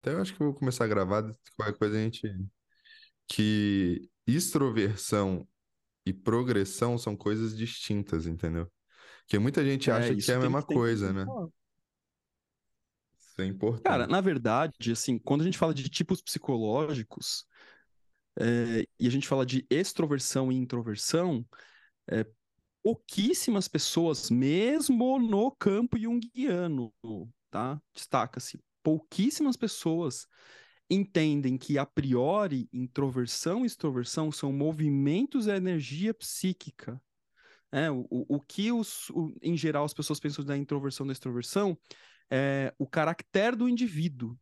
Até eu acho que eu vou começar a gravar, qualquer coisa a gente. Que extroversão e progressão são coisas distintas, entendeu? Porque muita gente É, acha que isso é a mesma que tem que coisa, né? falar. Isso é Cara, importante. na verdade, assim, quando a gente fala de tipos psicológicos, é, e a gente fala de extroversão e introversão, é, pouquíssimas pessoas, mesmo no campo junguiano, tá? Destaca-se, pouquíssimas pessoas entendem que, a priori, introversão e extroversão são movimentos da energia psíquica. É, o, o, que, os, o- em geral, as pessoas pensam da introversão e da extroversão é o caractere do indivíduo.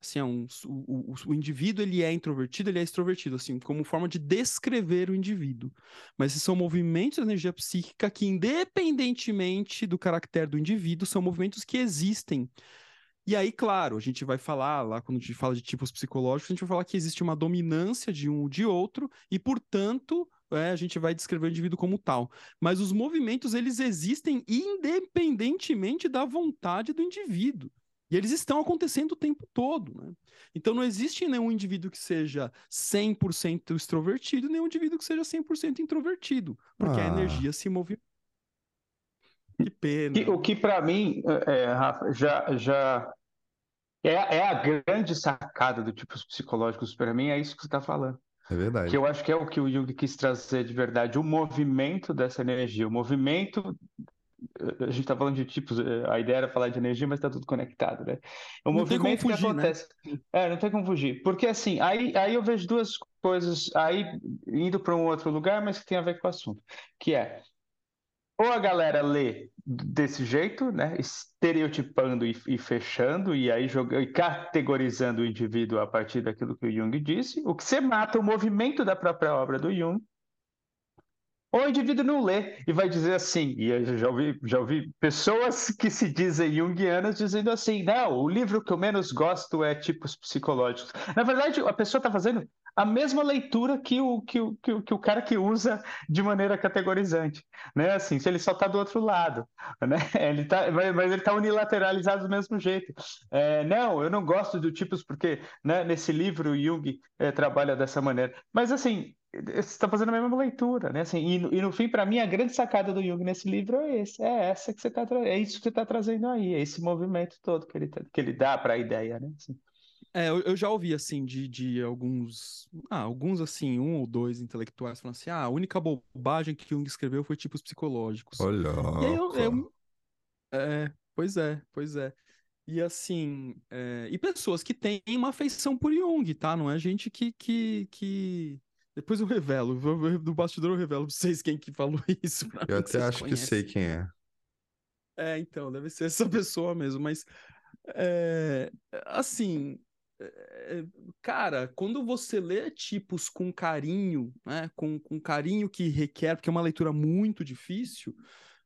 Assim, é um, o, o, indivíduo ele é introvertido, ele é extrovertido, assim, como forma de descrever o indivíduo. Mas são movimentos da energia psíquica que, independentemente do caractere do indivíduo, são movimentos que existem. E aí, claro, a gente vai falar lá, quando a gente fala de tipos psicológicos, a gente vai falar que existe uma dominância de um ou de outro, e, portanto, é, a gente vai descrever o indivíduo como tal. Mas os movimentos, eles existem independentemente da vontade do indivíduo. E eles estão acontecendo o tempo todo, né? Então não existe nenhum indivíduo que seja 100% extrovertido, nenhum indivíduo que seja 100% introvertido, porque a Ah. energia se move. Que pena. Que- o que para mim, é, é, Rafa, já, já é, é a grande sacada do tipos psicológicos para mim, é isso que você está falando. É verdade. Que eu acho que é o que o Jung quis trazer de verdade, o movimento dessa energia, o movimento. A gente está falando de tipos, eh, a ideia era falar de energia, mas está tudo conectado, né? O Não tem como movimento que fugir, né? acontece. É, não tem como fugir. Porque assim, aí, aí eu vejo duas coisas, aí indo para um outro lugar, mas que tem a ver com o assunto, que é ou a galera lê desse jeito, né, estereotipando e, e fechando, e aí jogando, e categorizando o indivíduo a partir daquilo que o Jung disse, o que você mata o movimento da própria obra do Jung. Ou o indivíduo não lê e vai dizer assim, e eu já ouvi, já ouvi pessoas que se dizem junguianas dizendo assim, não, o livro que eu menos gosto é tipos psicológicos. Na verdade, a pessoa está fazendo a mesma leitura que o, que, o, que, o, que o cara que usa de maneira categorizante, né? Assim, se ele só está do outro lado, né? Ele tá, mas ele está unilateralizado do mesmo jeito. É, não, eu não gosto do tipos porque né, nesse livro Jung é, trabalha dessa maneira. Mas assim, você está fazendo a mesma leitura, né? Assim, e, no, e no fim, para mim, a grande sacada do Jung nesse livro é esse, é essa que você tá, é isso que você está trazendo aí, é esse movimento todo que ele, tá, que ele dá para a ideia, né? Assim. É, eu, eu já ouvi, assim, de, de alguns, ah, alguns, assim, um ou dois intelectuais falando assim, ah, a única bobagem que Jung escreveu foi tipos psicológicos. Olha. E aí eu, eu- é, pois é, pois é. E assim, é, e pessoas que têm uma afeição por Jung, tá? Não é gente que, que, que... Depois eu revelo, do bastidor eu revelo pra vocês quem que falou isso Eu até acho que conhecem. sei quem é. É, então, deve ser essa pessoa mesmo, mas é, assim, cara, quando você lê tipos com carinho, né, com, com carinho que requer, porque é uma leitura muito difícil,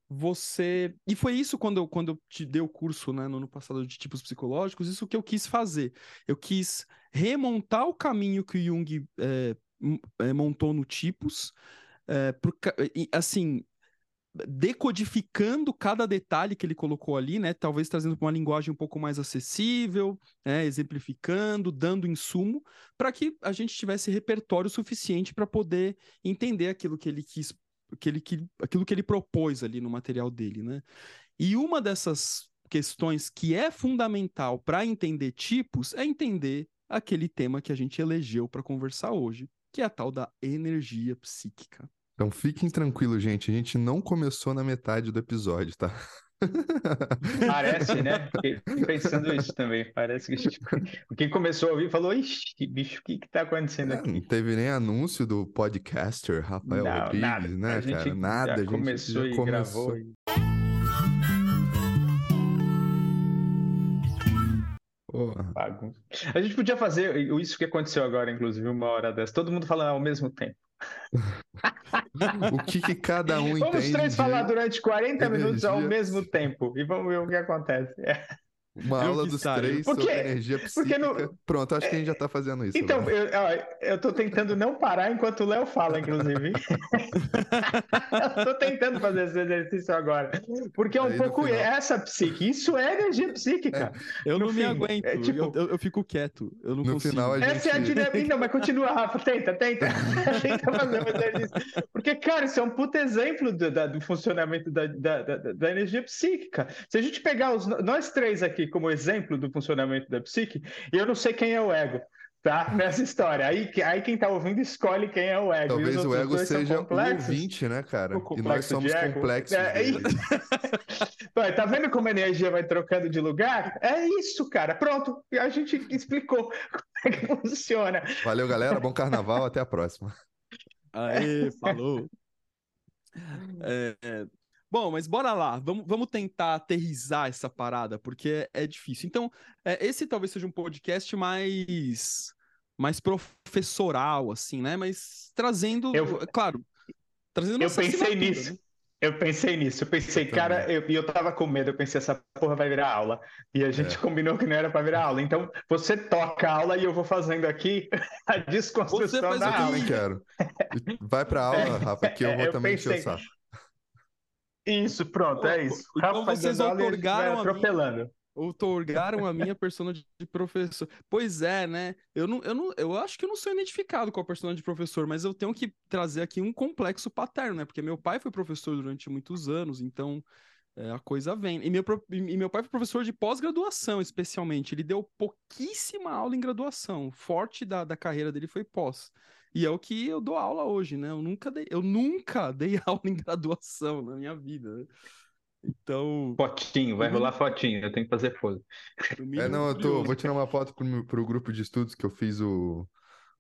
você. E foi isso quando eu, quando eu te dei o curso, né, no ano passado de tipos psicológicos, isso que eu quis fazer. Eu quis remontar o caminho que o Jung é, montou no tipos, é, assim, decodificando cada detalhe que ele colocou ali, né? Talvez trazendo uma linguagem um pouco mais acessível, né? exemplificando, dando insumo, para que a gente tivesse repertório suficiente para poder entender aquilo que ele quis, que ele, que, aquilo que ele propôs ali no material dele, né? E uma dessas questões que é fundamental para entender tipos é entender aquele tema que a gente elegeu para conversar hoje, que é a tal da energia psíquica. Então fiquem tranquilos, gente. A gente não começou na metade do episódio, tá? Parece, né? Fiquei pensando isso também. Parece que tipo, quem começou a ouvir falou: Ixi, bicho, o que que tá acontecendo aqui? não teve nem anúncio do podcaster Rafael Não, Rodrigues, nada. né, A gente cara? Nada. a gente começou já e começou. gravou. Porra. A gente podia fazer isso que aconteceu agora, inclusive, uma hora dessa. Todo mundo falando ao mesmo tempo. O que, que cada um Vamos entende três de... falar durante 40 minutos ao mesmo tempo e vamos ver o que acontece. É. Uma Eu aula dos saio. três Por sobre energia Porque psíquica. não- Pronto, acho que a gente já tá fazendo isso. Então, agora. eu, ó, eu tô tentando não parar enquanto o Léo fala, inclusive. eu tô tentando fazer esse exercício agora. Porque é um Aí, no pouco final- essa psique. Isso é energia psíquica. Eu No não me fim, aguento. é tipo- eu, eu- eu fico quieto. Eu não No consigo. final, a gente- Essa é a dinâmica. Não, mas continua, Rafa. Tenta, tenta. tenta fazer um exercício. Porque, cara, isso é um puto exemplo do, da- do funcionamento da, da, da, da energia psíquica. Se a gente pegar os, nós três aqui como exemplo do funcionamento da psique, eu não sei quem é o ego. Tá? Nessa história. Aí, aí quem tá ouvindo escolhe quem é o ego. E Talvez o ego seja o ouvinte, né, cara? O E nós somos complexos. É, dele. Ué, tá vendo como a energia vai trocando de lugar? É isso, cara. Pronto. A gente explicou como é que funciona. Valeu, galera. Bom carnaval. Até a próxima. Aê, falou. É, é, Bom, mas bora lá. Vamos, vamos tentar aterrizar essa parada, porque é, é difícil. Então, é, esse talvez seja um podcast mais, mais professoral, assim, né? Mas trazendo, Eu- é claro, trazendo Eu pensei nisso. né? Eu pensei nisso, eu pensei, Eu cara, também. eu- e eu, tava com medo, eu pensei, essa porra vai virar aula. E a gente É. combinou que não era para virar aula. Então, você toca a aula e eu vou fazendo aqui a desconstrução Você faz da o Eu aula. também quero. Vai pra aula, Rafa, que eu vou Eu também pensei. saco. Isso, pronto, é isso. Então Rafa vocês dando aula e a gente vai outorgaram a atropelando. Minha persona de de professor. Pois é, né? Eu não, eu não, eu acho que eu não sou identificado com a persona de professor, mas eu tenho que trazer aqui um complexo paterno, né? Porque meu pai foi professor durante muitos anos, então é, a coisa vem. E meu, e meu pai foi professor de pós-graduação, especialmente. Ele deu pouquíssima aula em graduação. O Forte da, da carreira dele foi pós. E é o que eu dou aula hoje, né? Eu nunca dei, eu nunca dei aula em graduação na minha vida. né? Então, Fotinho, vai rolar fotinho, eu tenho que fazer no É, não, eu tô, vou tirar uma foto pro, pro grupo de estudos que eu fiz o,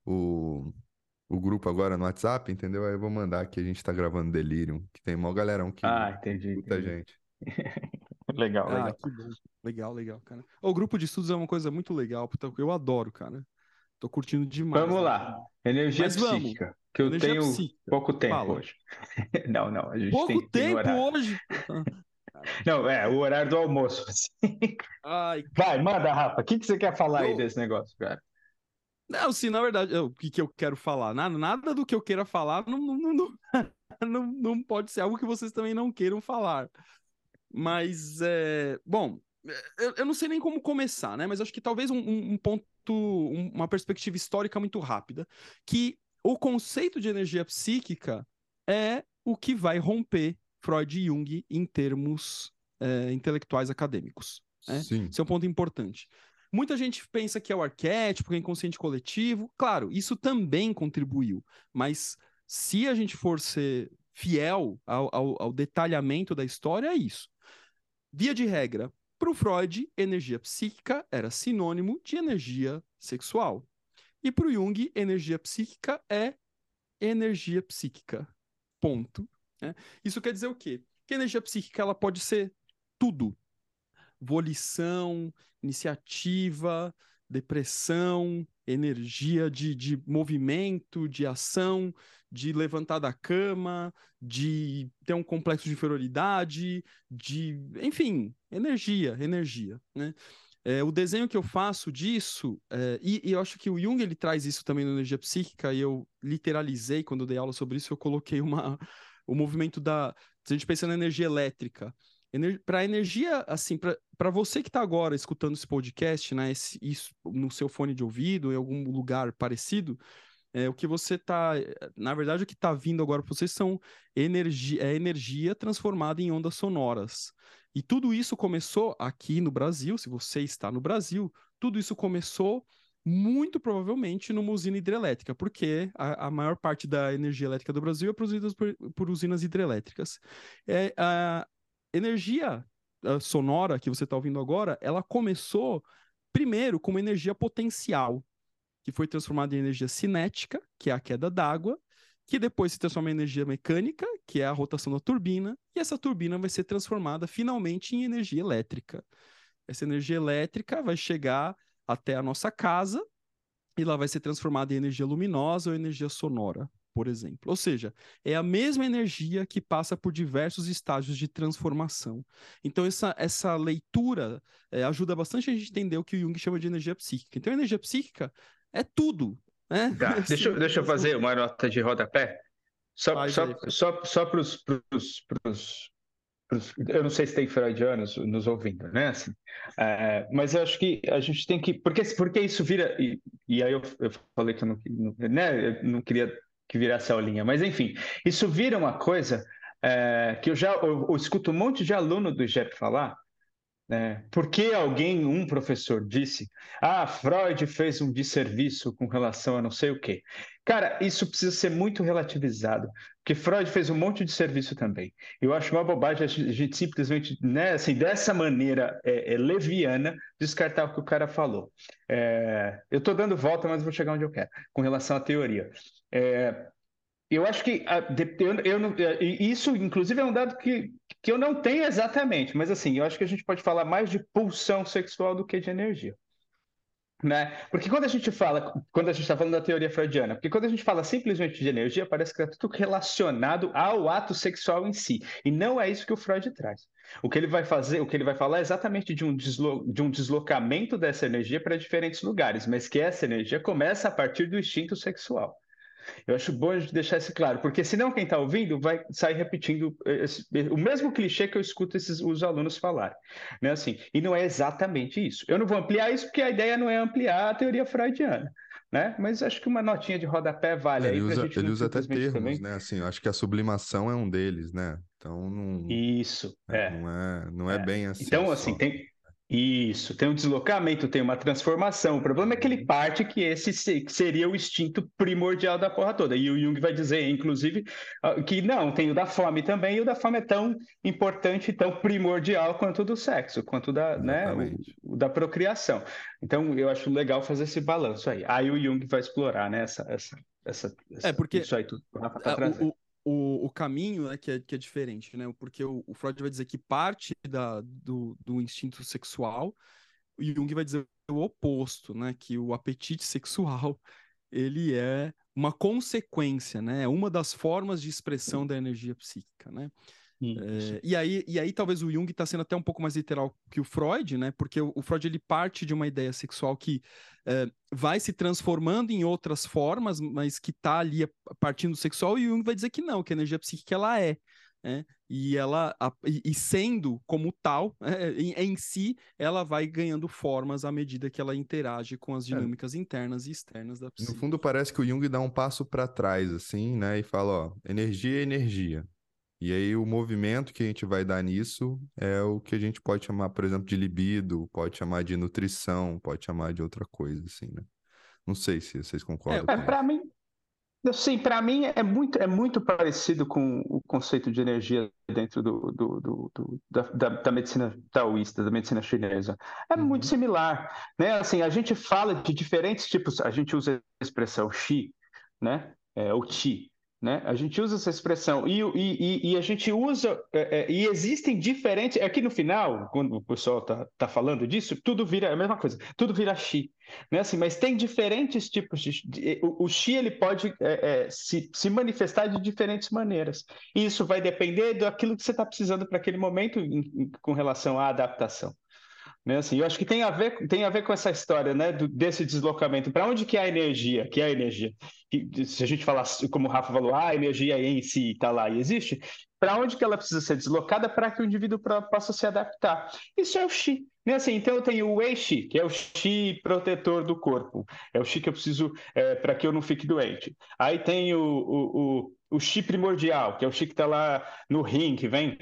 o, o grupo agora no WhatsApp, entendeu? Aí eu vou mandar que a gente tá gravando Delirium, que tem mó galerão que Ah, entendi. escuta a entendi. gente. Legal, Ah, legal. que bom. Legal, legal, cara. O grupo de estudos é uma coisa muito legal, puta, eu adoro, cara. Tô curtindo demais. Vamos né? lá. Energia Mas vamos. psíquica, que eu Energia tenho psíquica. pouco tempo Fala. hoje. Não, não, a gente Pouco tem, tem tempo horário. hoje. Não, é, o horário do almoço. Ai, Vai, manda, Rafa. O que, que você quer falar aí Eu- desse negócio, cara? não, sim, na verdade, eu- o que, que eu quero falar? Nada, nada do que eu queira falar não, não, não, não, não pode ser algo que vocês também não queiram falar. Mas, é, bom, eu, eu não sei nem como começar, né? Mas acho que talvez um, um- ponto, um- uma perspectiva histórica muito rápida, que o conceito de energia psíquica é o que vai romper Freud e Jung em termos é, intelectuais acadêmicos. É? Sim. Esse é um ponto importante. Muita gente pensa que é o arquétipo, que é inconsciente coletivo. Claro, isso também contribuiu, mas se a gente for ser fiel ao, ao- ao detalhamento da história, é isso. Via de regra, para o Freud, energia psíquica era sinônimo de energia sexual. E para o Jung, energia psíquica é energia psíquica. Ponto. né? Isso quer dizer o quê? Que energia psíquica ela pode ser tudo. Volição, iniciativa, depressão, energia de, de movimento, de ação, de levantar da cama, de ter um complexo de inferioridade, de, enfim, energia, energia, né? É, o desenho que eu faço disso, é, e, e eu acho que o Jung ele traz isso também na energia psíquica, e eu literalizei quando eu dei aula sobre isso, eu coloquei uma, o movimento da. Se a gente pensa na energia elétrica, para energia, assim, para você que está agora escutando esse podcast, né, esse, isso no seu fone de ouvido, em algum lugar parecido, é, o que você está, na verdade, o que está vindo agora para vocês são energia, é energia transformada em ondas sonoras. E tudo isso começou aqui no Brasil, se você está no Brasil, tudo isso começou muito provavelmente numa usina hidrelétrica, porque a, a maior parte da energia elétrica do Brasil é produzida por, por usinas hidrelétricas. É, a energia a sonora que você está ouvindo agora, ela começou primeiro como energia potencial, que foi transformada em energia cinética, que é a queda d'água, que depois se transforma em energia mecânica, que é a rotação da turbina, e essa turbina vai ser transformada finalmente em energia elétrica. Essa energia elétrica vai chegar até a nossa casa e ela vai ser transformada em energia luminosa ou energia sonora. Por exemplo. Ou seja, é a mesma energia que passa por diversos estágios de transformação. Então, essa, essa leitura é, ajuda bastante a gente entender o que o Jung chama de energia psíquica. Então, energia psíquica é tudo. Né? Tá, deixa, deixa eu fazer uma nota de rodapé. Só, só, só, só para os eu não sei se tem freudianos nos ouvindo, né? Assim, é, mas eu acho que a gente tem que. Porque, porque isso vira. E, e aí eu, eu, falei que eu não, né, eu não queria que virasse aulinha, mas enfim, isso vira uma coisa é, que eu já eu, eu escuto um monte de aluno do IGEP falar, né? Porque alguém, um professor, disse: Ah, Freud fez um desserviço com relação a não sei o quê. Cara, isso precisa ser muito relativizado, porque Freud fez um monte de serviço também. Eu acho uma bobagem a gente simplesmente, né, assim, dessa maneira é, é leviana, descartar o que o cara falou. É, eu estou dando volta, mas vou chegar onde eu quero, com relação à teoria. É, eu acho que eu, eu não, é, isso, inclusive, é um dado que, que eu não tenho exatamente, mas assim, eu acho que a gente pode falar mais de pulsão sexual do que de energia. Né? Porque quando a gente fala, quando a gente está falando da teoria freudiana, porque quando a gente fala simplesmente de energia, parece que é tudo relacionado ao ato sexual em si. E não é isso que o Freud traz. O que ele vai fazer, o que ele vai falar é exatamente de um, deslo, de um deslocamento dessa energia para diferentes lugares, mas que essa energia começa a partir do instinto sexual. Eu acho bom a gente deixar isso claro, porque senão quem está ouvindo vai sair repetindo esse, o mesmo clichê que eu escuto esses, os alunos falarem. Né? Assim, e não é exatamente isso. Eu não vou ampliar isso porque a ideia não é ampliar a teoria freudiana. Né? Mas acho que uma notinha de rodapé vale é, aí ele usa, ele usa até termos, também. né? Assim, eu acho que a sublimação é um deles, né? Então não. Isso, é. Não é, não é, é. bem assim. Então, assim, só. tem, isso, tem um deslocamento, tem uma transformação. O problema é que ele parte que esse seria o instinto primordial da porra toda. E o Jung vai dizer, inclusive, ah, que não, tem o da fome também, e o da fome é tão importante, tão primordial quanto o do sexo, quanto da, né, o, o, da procriação. Então, eu acho legal fazer esse balanço aí. Aí o Jung vai explorar né, essa, essa, essa, é porque isso aí tudo. Tá o, o, o caminho né, que, é, que é diferente, né? Porque o, o Freud vai dizer que parte da, do, do instinto sexual, o Jung vai dizer o oposto, né? Que o apetite sexual ele é uma consequência, né? É uma das formas de expressão da energia psíquica, né? É, e, aí, e aí talvez o Jung está sendo até um pouco mais literal que o Freud, né? Porque o, o Freud ele parte de uma ideia sexual que é, vai se transformando em outras formas, mas que está ali partindo do sexual, e o Jung vai dizer que não, que a energia psíquica ela é. Né? E ela a, e, sendo como tal, é, em, em, si, ela vai ganhando formas à medida que ela interage com as é. dinâmicas é. internas e externas da psique. No fundo, parece que o Jung dá um passo para trás, assim, né? E fala: ó, energia é energia. E aí o movimento que a gente vai dar nisso é o que a gente pode chamar, por exemplo, de libido, pode chamar de nutrição, pode chamar de outra coisa, assim, né? Não sei se vocês concordam. É, é para mim, sim, para mim é muito, é muito parecido com o conceito de energia dentro do, do, do, do da, da, da, medicina taoísta, da medicina chinesa. É uhum. muito similar, né? Assim, a gente fala de diferentes tipos, a gente usa a expressão chi, né? É, o chi. Né? A gente usa essa expressão e, e, e a gente usa é, é, e existem diferentes. Aqui no final, quando o pessoal está tá falando disso, tudo vira a mesma coisa, tudo vira chi, né? Assim, mas tem diferentes tipos de. de o, o chi ele pode é, é, se, se manifestar de diferentes maneiras. E isso vai depender daquilo que você está precisando para aquele momento em, em, com relação à adaptação. Né, assim, eu acho que tem a ver, tem a ver com essa história né, do, desse deslocamento. Para onde que é a energia? Que é a energia? Que, se a gente falar, como o Rafa falou, ah, a energia em si está lá e existe, para onde que ela precisa ser deslocada para que o indivíduo pra, possa se adaptar? Isso é o Xi. Né, assim, então eu tenho o Eishi, que é o Xi protetor do corpo. É o Xi que eu preciso é, para que eu não fique doente. Aí tem o, o, o, o Xi primordial, que é o Xi que está lá no rim, que vem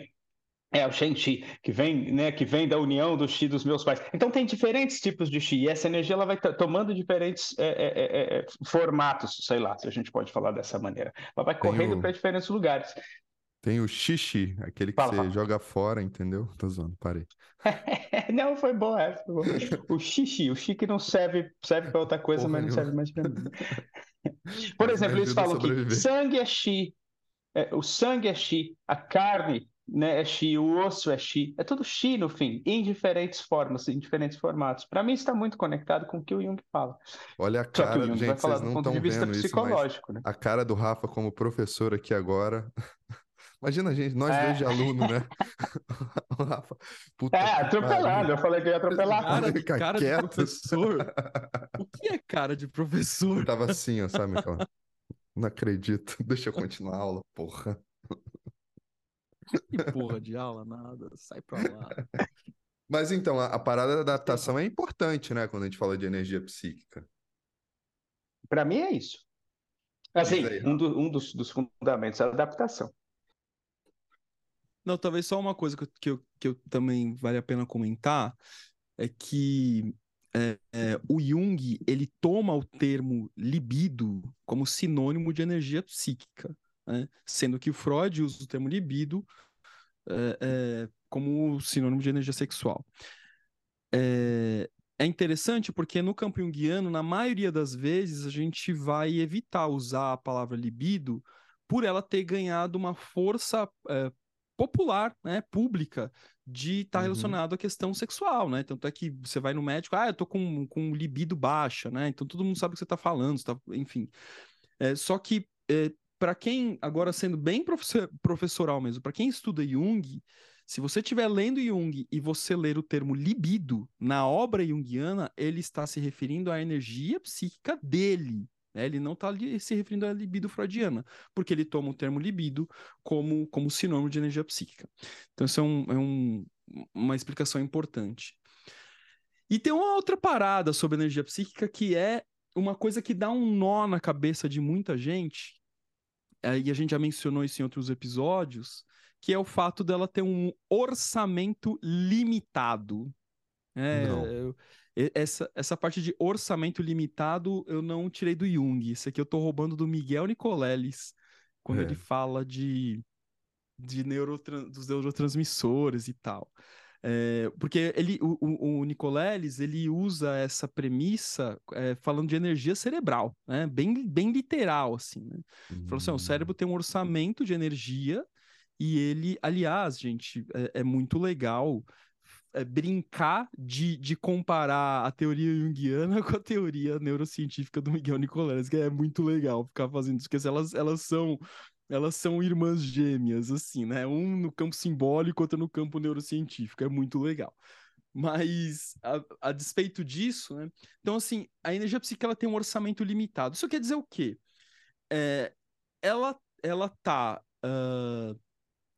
é o Shen-Chi, que vem, né, que vem da união do Chi dos meus pais. Então tem diferentes tipos de Chi, e essa energia ela vai tomando diferentes é, é, é, é, formatos, sei lá, se a gente pode falar dessa maneira. Ela vai correndo o... para diferentes lugares. Tem o xixi, aquele que fala, você fala. joga fora, entendeu? Tô zoando, parei. não, foi bom essa. O xixi, o xixi que não serve, serve para outra coisa, Porra, mas não serve mais para mim. Por exemplo, eles falam que sangue é é, o sangue é chi, a carne né, é chi, o osso é chi, é tudo chi no fim, em diferentes formas, em diferentes formatos. Para mim está muito conectado com o que o Jung fala. Olha a Só que o cara, Jung gente, vai falar do não ponto de vista vendo isso, psicológico, né? a cara do Rafa como professor aqui agora. Imagina a gente, nós É. dois de aluno, né? O Rafa, puta É, atropelado, eu falei que ia atropelar. Cara de, cara de professor? O que é cara de professor? Eu tava assim, ó, sabe. Não acredito. Deixa eu continuar a aula, porra. Que porra de aula, nada. Sai pra lá. Mas então, a, a parada da adaptação é importante, né? Quando a gente fala de energia psíquica. Para mim é isso. Assim, aí, um, do- um dos, dos fundamentos é a adaptação. Não, talvez só uma coisa que eu, que eu, que eu também vale a pena comentar é que é, é, o Jung ele toma o termo libido como sinônimo de energia psíquica, né? Sendo que o Freud usa o termo libido é, é, como sinônimo de energia sexual. É, é interessante porque no campo junguiano, na maioria das vezes, a gente vai evitar usar a palavra libido por ela ter ganhado uma força é, popular, né, pública, de estar Uhum. relacionado à questão sexual, né? Tanto é que você vai no médico, ah, eu tô com, com libido baixa, né? Então todo mundo sabe o que você tá falando, você tá... enfim. É, só que, é, para quem, agora sendo bem professor- professoral mesmo, para quem estuda Jung, se você estiver lendo Jung e você ler o termo libido na obra junguiana, ele está se referindo à energia psíquica dele. né? Ele não está se referindo à libido freudiana, porque ele toma o termo libido como, como sinônimo de energia psíquica. Então, isso é, um- é um- uma explicação importante. E tem uma outra parada sobre energia psíquica que é uma coisa que dá um nó na cabeça de muita gente, e a gente já mencionou isso em outros episódios, que é o fato dela ter um orçamento limitado. É, eu- essa, essa parte de orçamento limitado eu não tirei do Jung. Isso aqui eu tô roubando do Miguel Nicoleles, quando É. ele fala de, de dos neurotransmissores e tal. É, porque ele, o, o, Nicoleles, ele usa essa premissa é, falando de energia cerebral, né? Bem, bem literal, assim, né? Falou assim, o cérebro tem um orçamento de energia e ele, aliás, gente, é, é muito legal é, brincar de, de comparar a teoria junguiana com a teoria neurocientífica do Miguel Nicoleles, que é muito legal ficar fazendo isso, porque elas, elas são elas são irmãs gêmeas, assim, né? Um no campo simbólico, outro no campo neurocientífico, é muito legal. Mas, a, a despeito disso, né? Então, assim, a energia psíquica ela tem um orçamento limitado. Isso quer dizer o quê? É, ela, ela tá ah,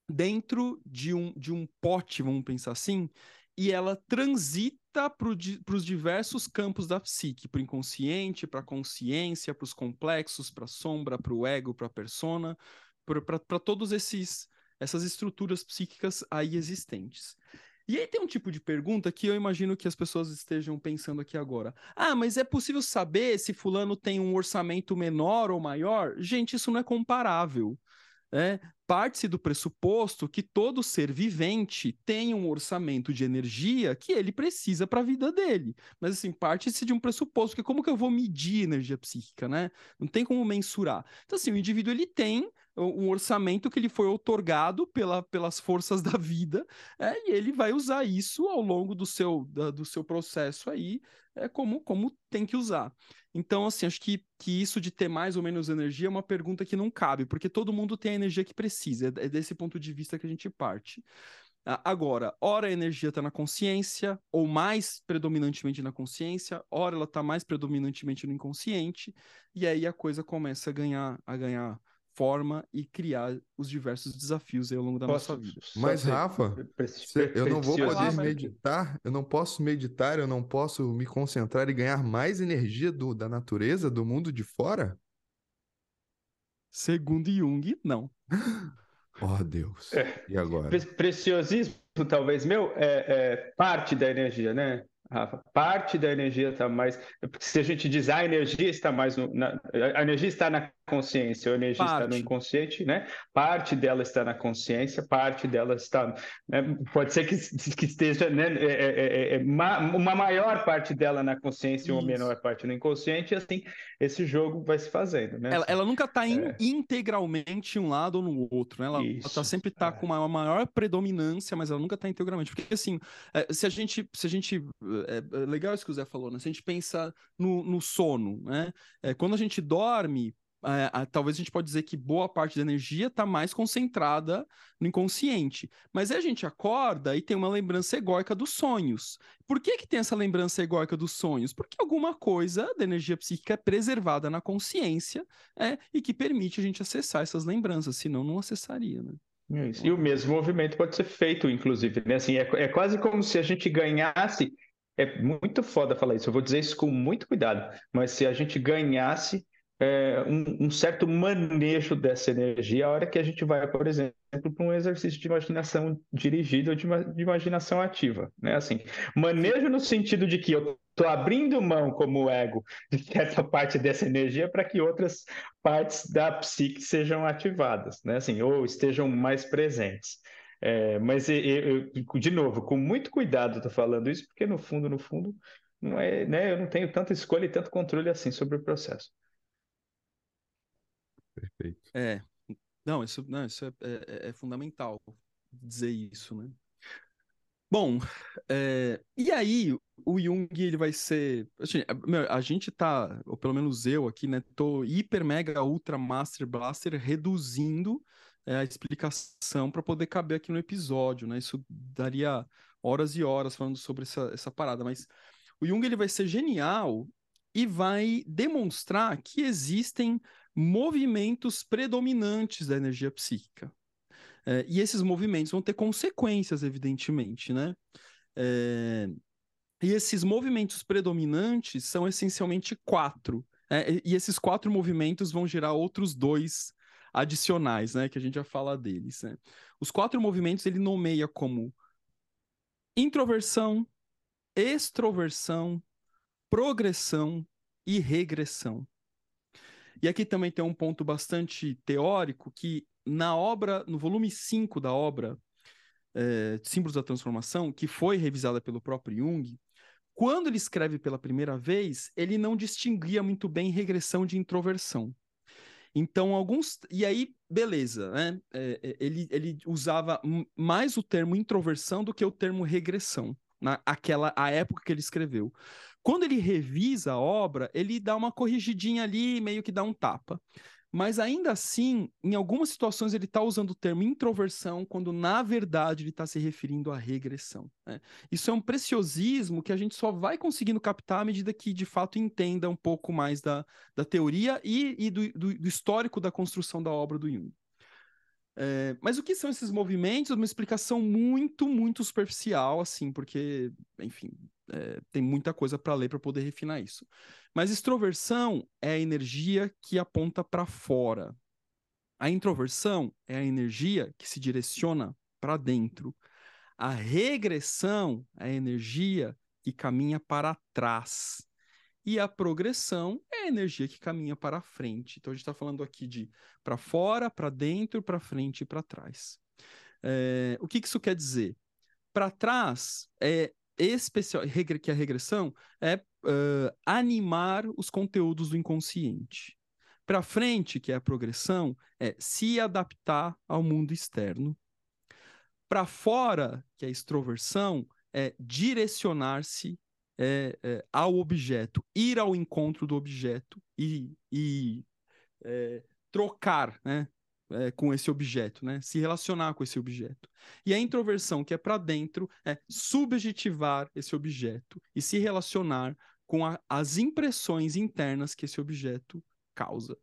dentro de um, de um pote, vamos pensar assim, e ela transita para os diversos campos da psique, para o inconsciente, para a consciência, para os complexos, para a sombra, para o ego, para a persona, para todos esses essas estruturas psíquicas aí existentes. E aí tem um tipo de pergunta que eu imagino que as pessoas estejam pensando aqui agora. Ah, mas é possível saber se fulano tem um orçamento menor ou maior? Gente, isso não é comparável. Né? Parte-se do pressuposto que todo ser vivente tem um orçamento de energia que ele precisa para a vida dele. Mas assim, parte-se de um pressuposto que como que eu vou medir energia psíquica, né? Não tem como mensurar. Então assim, o indivíduo ele tem um orçamento que lhe foi otorgado pela, pelas forças da vida, é, e ele vai usar isso ao longo do seu, da, do seu processo aí, é, como, como tem que usar. Então, assim, acho que, que isso de ter mais ou menos energia é uma pergunta que não cabe, porque todo mundo tem a energia que precisa, é desse ponto de vista que a gente parte. Agora, ora a energia está na consciência, ou mais predominantemente na consciência, ora ela está mais predominantemente no inconsciente, e aí a coisa começa a ganhar, a ganhar forma e criar os diversos desafios ao longo da Posso nossa vida. Mas, Rafa, eu não vou poder meditar, eu não posso meditar, eu não posso me concentrar e ganhar mais energia do, da natureza, do mundo de fora? Segundo Jung, não. Oh, Deus. É. E agora? Pre- Preciosismo, talvez meu, é, é parte da energia, né? Rafa. Parte da energia está mais. Se a gente diz a energia está mais no, na, a energia está na consciência, a energia parte. está no inconsciente, né? Parte dela está na consciência, parte dela está. Né? Pode ser que, que esteja né? É, é, é, é uma maior parte dela na consciência e uma menor parte no inconsciente, e assim esse jogo vai se fazendo, né? Ela, ela nunca está in, é. integralmente em um lado ou no outro, né? Ela, ela tá sempre está com uma maior predominância, mas ela nunca está integralmente. Porque assim, se a gente, se a gente é, é, legal isso que o Zé falou, né? Se a gente pensa no, no sono, né? É, quando a gente dorme, é, talvez a gente pode dizer que boa parte da energia está mais concentrada no inconsciente. Mas aí a gente acorda e tem uma lembrança egóica dos sonhos. Por que, que tem essa lembrança egóica dos sonhos? Porque alguma coisa da energia psíquica é preservada na consciência é, e que permite a gente acessar essas lembranças, senão não acessaria, né? Isso. E o mesmo movimento pode ser feito, inclusive, né? Assim, é, é quase como se a gente ganhasse é muito foda falar isso, eu vou dizer isso com muito cuidado, mas se a gente ganhasse é, um, um, certo manejo dessa energia, a hora que a gente vai, por exemplo, para um exercício de imaginação dirigido ou de, de imaginação ativa, né? Assim, manejo no sentido de que eu estou abrindo mão como ego de certa parte dessa energia para que outras partes da psique sejam ativadas, né? Assim, ou estejam mais presentes. É, mas eu, eu, de novo, com muito cuidado estou falando isso, porque no fundo, no fundo, não é, né, eu não tenho tanta escolha e tanto controle assim sobre o processo. Perfeito. É, não, isso, não, isso é, é, é fundamental dizer isso, né? Bom, é, e aí o Jung ele vai ser, assim, a, a gente tá, ou pelo menos eu aqui, né, tô hiper mega ultra master blaster reduzindo é, a explicação para poder caber aqui no episódio, né? Isso daria horas e horas falando sobre essa, essa parada, mas o Jung ele vai ser genial e vai demonstrar que existem movimentos predominantes da energia psíquica. É, e esses movimentos vão ter consequências, evidentemente, né? É, e esses movimentos predominantes são essencialmente quatro. É, e esses quatro movimentos vão gerar outros dois adicionais, né? Que a gente já fala deles. Né? Os quatro movimentos ele nomeia como introversão, extroversão, progressão e regressão. E aqui também tem um ponto bastante teórico que na obra, no volume 5 da obra é, Símbolos da Transformação, que foi revisada pelo próprio Jung, quando ele escreve pela primeira vez, ele não distinguia muito bem regressão de introversão. Então, alguns. E aí, beleza, né? É, é, ele, ele usava mais o termo introversão do que o termo regressão, na aquela, a época que ele escreveu. Quando ele revisa a obra, ele dá uma corrigidinha ali, meio que dá um tapa. Mas ainda assim, em algumas situações ele está usando o termo introversão, quando na verdade ele está se referindo à regressão. Né? Isso é um preciosismo que a gente só vai conseguindo captar à medida que de fato entenda um pouco mais da, da teoria e, e do, do, do histórico da construção da obra do Jung. É, mas o que são esses movimentos? Uma explicação muito, muito superficial, assim, porque, enfim, é, tem muita coisa para ler para poder refinar isso. Mas extroversão é a energia que aponta para fora. A introversão é a energia que se direciona para dentro. A regressão é a energia que caminha para trás. E a progressão é a energia que caminha para frente. Então a gente está falando aqui de para fora, para dentro, para frente e para trás. É, o que, que isso quer dizer? Para trás é especial, que é a regressão, é uh, animar os conteúdos do inconsciente. Para frente, que é a progressão, é se adaptar ao mundo externo. Para fora, que é a extroversão, é direcionar-se é, é, ao objeto, ir ao encontro do objeto e, e é, trocar, né? É, com esse objeto, né? Se relacionar com esse objeto. E a introversão, que é para dentro, é subjetivar esse objeto e se relacionar com a, as impressões internas que esse objeto causa.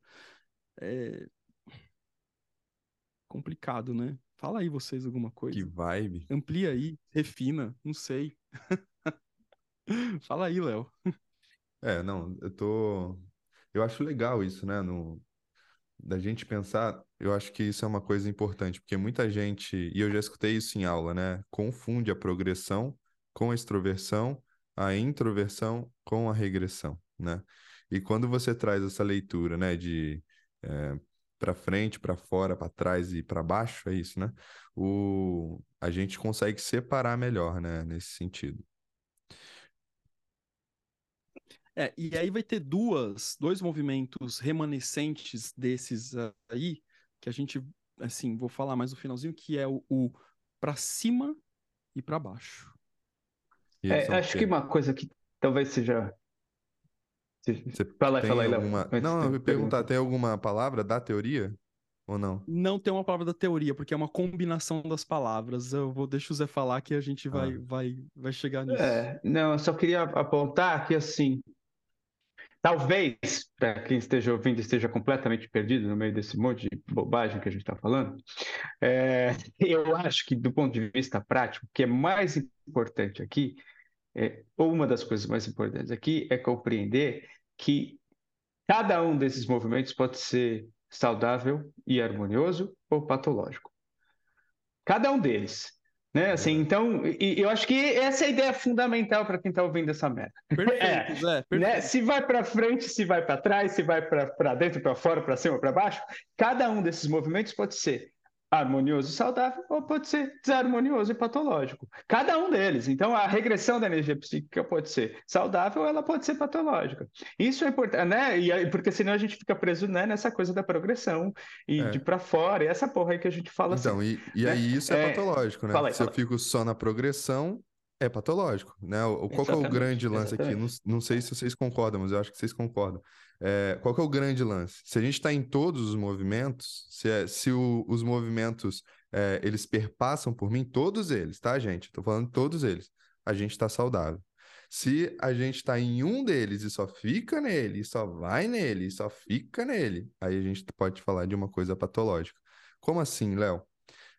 É complicado, né? Fala aí vocês alguma coisa. Que vibe. Amplia aí, refina, não sei. Fala aí, Léo. É, não, eu tô. Eu acho legal isso, né? No... Da gente pensar eu acho que isso é uma coisa importante, porque muita gente, e eu já escutei isso em aula, né? Confunde a progressão com a extroversão a introversão com a regressão, né? E quando você traz essa leitura, né, de é, para frente, para fora, para trás e para baixo, é isso, né? O, a gente consegue separar melhor, né, nesse sentido. É, e aí vai ter duas, dois movimentos remanescentes desses aí, que a gente, assim, vou falar mais no finalzinho, que é o, o para cima e para baixo. É, acho que uma coisa que talvez seja. Você fala, tem fala aí, alguma... Não, eu ia perguntar, tem alguma palavra da teoria? Ou não? Não tem uma palavra da teoria, porque é uma combinação das palavras. Eu vou deixar o Zé falar que a gente vai, ah. vai, vai chegar nisso. É, não, eu só queria apontar que assim, Talvez, para quem esteja ouvindo, esteja completamente perdido no meio desse monte de bobagem que a gente está falando, é, eu acho que, do ponto de vista prático, o que é mais importante aqui, é, ou uma das coisas mais importantes aqui, é compreender que cada um desses movimentos pode ser saudável e harmonioso ou patológico. Cada um deles. Né? Assim, então, eu acho que essa é a ideia fundamental para quem está ouvindo essa merda. Perfeito, é, Zé, perfeito. Né? Se vai para frente, se vai para trás, se vai para dentro, para fora, para cima, para baixo, cada um desses movimentos pode ser harmonioso e saudável, ou pode ser desarmonioso e patológico. Cada um deles. Então, a regressão da energia psíquica pode ser saudável, ela pode ser patológica. Isso é importante, né? E, porque senão a gente fica preso né, nessa coisa da progressão e é. de para fora, e essa porra aí que a gente fala então, assim. Então, e, e né? aí isso é, é patológico, né? Aí, Se eu fico só na progressão, é patológico, né? O, qual é o grande lance exatamente. aqui? Não, não sei se vocês concordam, mas eu acho que vocês concordam. É, qual é o grande lance? Se a gente está em todos os movimentos, se, é, se o, os movimentos é, eles perpassam por mim, todos eles, tá, gente? Estou falando todos eles. A gente está saudável. Se a gente está em um deles e só fica nele, e só vai nele, e só fica nele, aí a gente pode falar de uma coisa patológica. Como assim, Léo?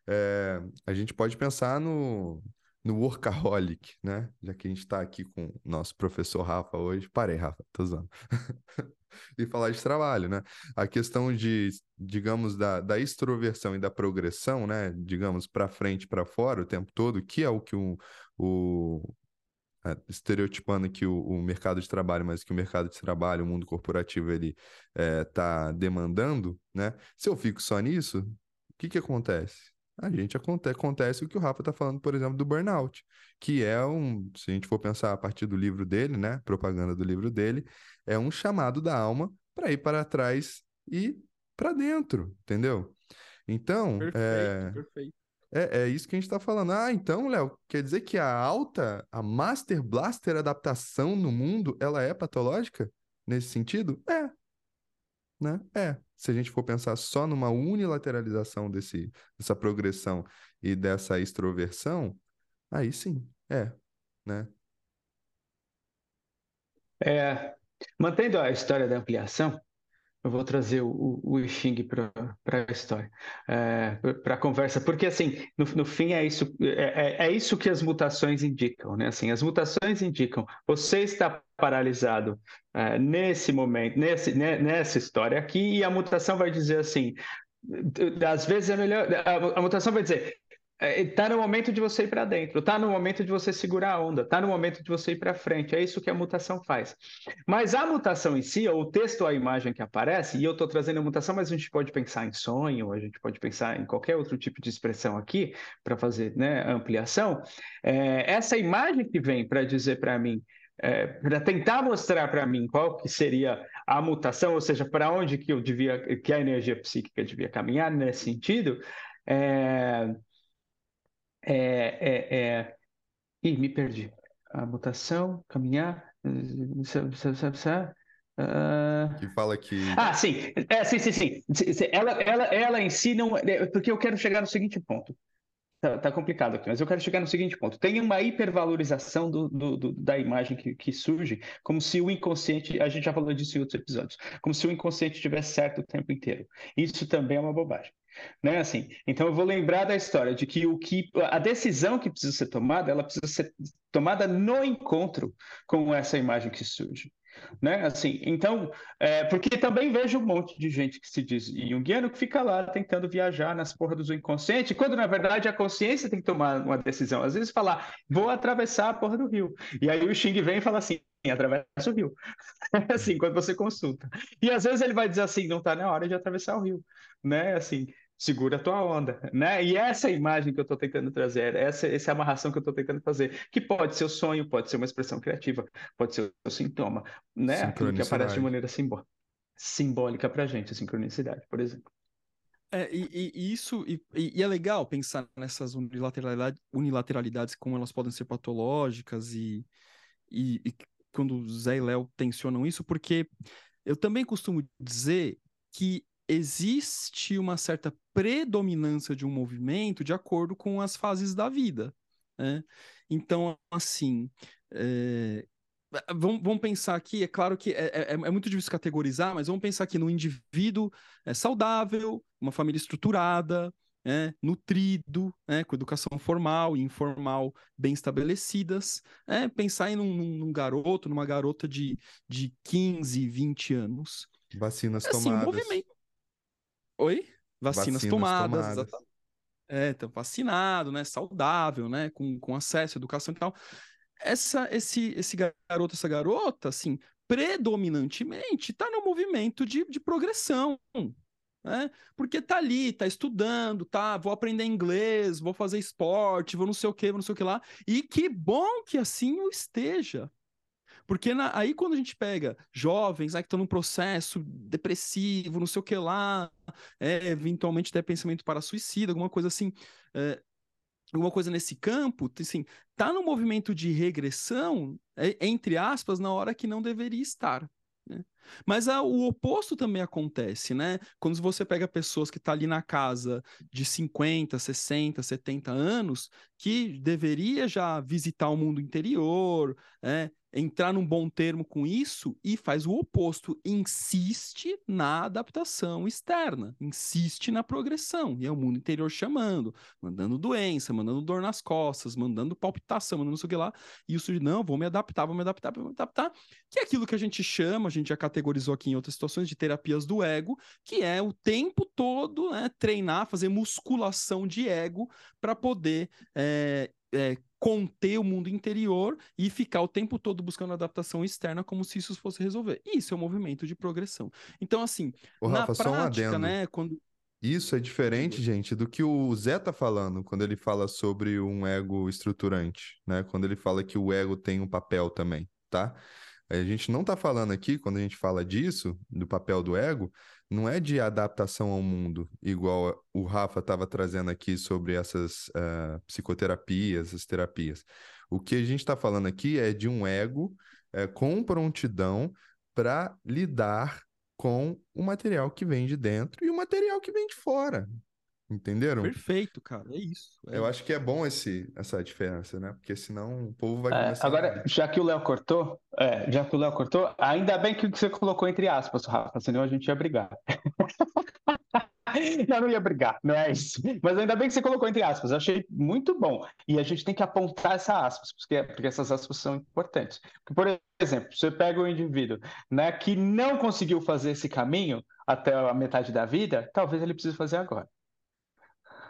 É, a gente pode pensar no, no workaholic, né? Já que a gente está aqui com o nosso professor Rafa hoje. Parei, Rafa, tô usando. e falar de trabalho, né? A questão de, digamos, da, da extroversão e da progressão, né? Digamos, para frente, para fora o tempo todo, que é o que o, o é, estereotipando aqui o, o, mercado de trabalho, mas que o mercado de trabalho, o mundo corporativo, ele está é, demandando, né? Se eu fico só nisso, o que que acontece? a gente acontece, acontece o que o Rafa está falando, por exemplo, do burnout, que é um, se a gente for pensar a partir do livro dele, né, propaganda do livro dele, é um chamado da alma para ir para trás e para dentro, entendeu? Então, perfeito, é... perfeito. É, é isso que a gente está falando. Ah, então, Léo, quer dizer que a alta, a Master Blaster adaptação no mundo, ela é patológica nesse sentido? É. Né? É se a gente for pensar só numa unilateralização desse, dessa progressão e dessa extroversão, aí sim, é, né? É, mantendo a história da ampliação, eu vou trazer o, o Xing para a história, é, para a conversa, porque assim, no, no fim é isso, é, é, é, isso que as mutações indicam, né? Assim, as mutações indicam, você está paralisado é, nesse momento, nesse, né, nessa história aqui, e a mutação vai dizer assim, às vezes é melhor, a, a mutação vai dizer, Está é, no momento de você ir para dentro, está no momento de você segurar a onda, está no momento de você ir para frente. É isso que a mutação faz. Mas a mutação em si, ou o texto ou a imagem que aparece, e eu estou trazendo a mutação, mas a gente pode pensar em sonho, a gente pode pensar em qualquer outro tipo de expressão aqui para fazer né, ampliação. É, essa imagem que vem para dizer para mim, é, para tentar mostrar para mim qual que seria a mutação, ou seja, para onde que eu devia, que a energia psíquica devia caminhar nesse sentido. É, é, é, é... Ih, me perdi. A mutação, caminhar. Uh... Que fala que. Ah, sim. É, sim, sim, sim. Ela, ela, ela em si não. É, porque eu quero chegar no seguinte ponto. Tá, tá, complicado aqui, mas eu quero chegar no seguinte ponto. Tem uma hipervalorização do, do, do, da imagem que, que, surge, como se o inconsciente, a gente já falou disso em outros episódios, como se o inconsciente tivesse certo o tempo inteiro. Isso também é uma bobagem. Né? Assim, então eu vou lembrar da história de que o que a decisão que precisa ser tomada, ela precisa ser tomada no encontro com essa imagem que surge. Né? Assim, então, é, porque também vejo um monte de gente que se diz junguiano que fica lá tentando viajar nas porras do inconsciente, quando na verdade a consciência tem que tomar uma decisão. Às vezes falar, vou atravessar a porra do rio. E aí o Xing vem e fala assim, atravessa o rio. assim, quando você consulta. E às vezes ele vai dizer assim, não está na hora de atravessar o rio. Né? Assim, segura a tua onda, né? E essa é a imagem que eu estou tentando trazer, essa, essa é a amarração que eu estou tentando fazer, que pode ser o sonho, pode ser uma expressão criativa, pode ser o sintoma, né? Aquilo que aparece de maneira simbólica, simbólica para a gente, a sincronicidade, por exemplo. É, e, e isso e, e, é legal pensar nessas unilateralidades, unilateralidades como elas podem ser patológicas e, e, e quando Zé e Léo tensionam isso, porque eu também costumo dizer que existe uma certa predominância de um movimento de acordo com as fases da vida. Né? Então, assim, é... vamos, vamos, pensar aqui, é claro que é, é, é, muito difícil categorizar, mas vamos pensar aqui no indivíduo é, saudável, uma família estruturada, é, nutrido, é, com educação formal e informal bem estabelecidas, é, pensar em num, num, garoto, numa garota de, de 15, 20 anos. Vacinas assim, tomadas. movimento, Oi? Vacinas, Vacinas tomadas. tomadas. É, então, vacinado, né? Saudável, né? Com, com acesso à educação e tal. Essa, esse, esse garoto, essa garota, assim, predominantemente está no movimento de, de progressão, né? Porque tá ali, tá estudando, tá, vou aprender inglês, vou fazer esporte, vou não sei o que, vou não sei o que lá. E que bom que assim o esteja, porque na, aí quando a gente pega jovens aí que estão num processo depressivo, não sei o que lá, é, eventualmente até pensamento para suicida, alguma coisa assim, é, alguma coisa nesse campo, assim, tá no movimento de regressão, é, entre aspas, na hora que não deveria estar. Né? Mas a, o oposto também acontece, né? Quando você pega pessoas que estão tá ali na casa de 50, 60, 70 anos, que deveria já visitar o mundo interior, né? Entrar num bom termo com isso e faz o oposto, insiste na adaptação externa, insiste na progressão, e é o mundo interior chamando, mandando doença, mandando dor nas costas, mandando palpitação, mandando não sei o que lá, e isso de não, vou me adaptar, vou me adaptar, vou me adaptar, que é aquilo que a gente chama, a gente já categorizou aqui em outras situações, de terapias do ego, que é o tempo todo né, treinar, fazer musculação de ego para poder é, é, conter o mundo interior e ficar o tempo todo buscando adaptação externa como se isso fosse resolver. Isso é um movimento de progressão. Então, assim, Ô, Rafa, na prática, um né, quando... Isso é diferente, gente, do que o Zé tá falando quando ele fala sobre um ego estruturante, né? Quando ele fala que o ego tem um papel também, tá? A gente não está falando aqui, quando a gente fala disso, do papel do ego, não é de adaptação ao mundo, igual o Rafa estava trazendo aqui sobre essas uh, psicoterapias, essas terapias. O que a gente está falando aqui é de um ego uh, com prontidão para lidar com o material que vem de dentro e o material que vem de fora. Entenderam? Perfeito, cara. É isso. É. Eu acho que é bom esse, essa diferença, né? Porque senão o povo vai é. Agora, a... já que o Léo cortou, é, já que o Léo cortou, ainda bem que você colocou entre aspas, Rafa, senão a gente ia brigar. não, não ia brigar, não é isso. Mas ainda bem que você colocou entre aspas, eu achei muito bom. E a gente tem que apontar essas aspas, porque, porque essas aspas são importantes. Porque, por exemplo, você pega um indivíduo né, que não conseguiu fazer esse caminho até a metade da vida, talvez ele precise fazer agora.